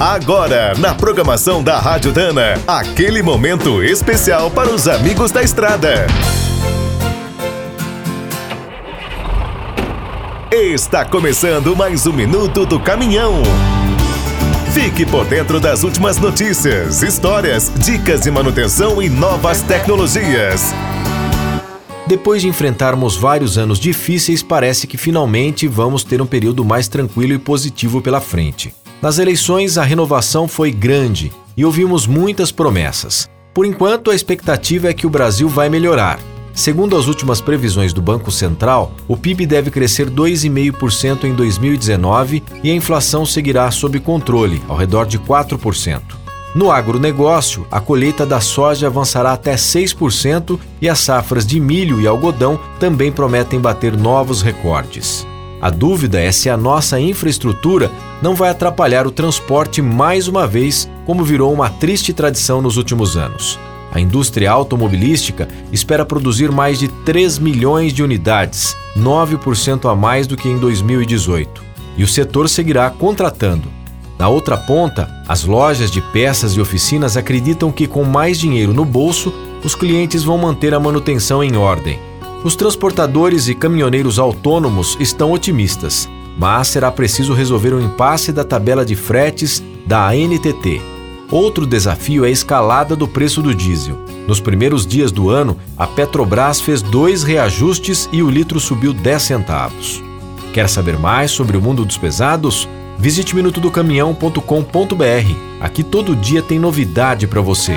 Agora, na programação da Rádio Dana, aquele momento especial para os amigos da estrada. Está começando mais um minuto do caminhão. Fique por dentro das últimas notícias, histórias, dicas de manutenção e novas tecnologias. Depois de enfrentarmos vários anos difíceis, parece que finalmente vamos ter um período mais tranquilo e positivo pela frente. Nas eleições, a renovação foi grande e ouvimos muitas promessas. Por enquanto, a expectativa é que o Brasil vai melhorar. Segundo as últimas previsões do Banco Central, o PIB deve crescer 2,5% em 2019 e a inflação seguirá sob controle, ao redor de 4%. No agronegócio, a colheita da soja avançará até 6% e as safras de milho e algodão também prometem bater novos recordes. A dúvida é se a nossa infraestrutura não vai atrapalhar o transporte mais uma vez, como virou uma triste tradição nos últimos anos. A indústria automobilística espera produzir mais de 3 milhões de unidades, 9% a mais do que em 2018. E o setor seguirá contratando. Na outra ponta, as lojas de peças e oficinas acreditam que, com mais dinheiro no bolso, os clientes vão manter a manutenção em ordem. Os transportadores e caminhoneiros autônomos estão otimistas, mas será preciso resolver o impasse da tabela de fretes da ANTT. Outro desafio é a escalada do preço do diesel. Nos primeiros dias do ano, a Petrobras fez dois reajustes e o litro subiu 10 centavos. Quer saber mais sobre o mundo dos pesados? Visite minutodocaminhão.com.br. Aqui todo dia tem novidade para você.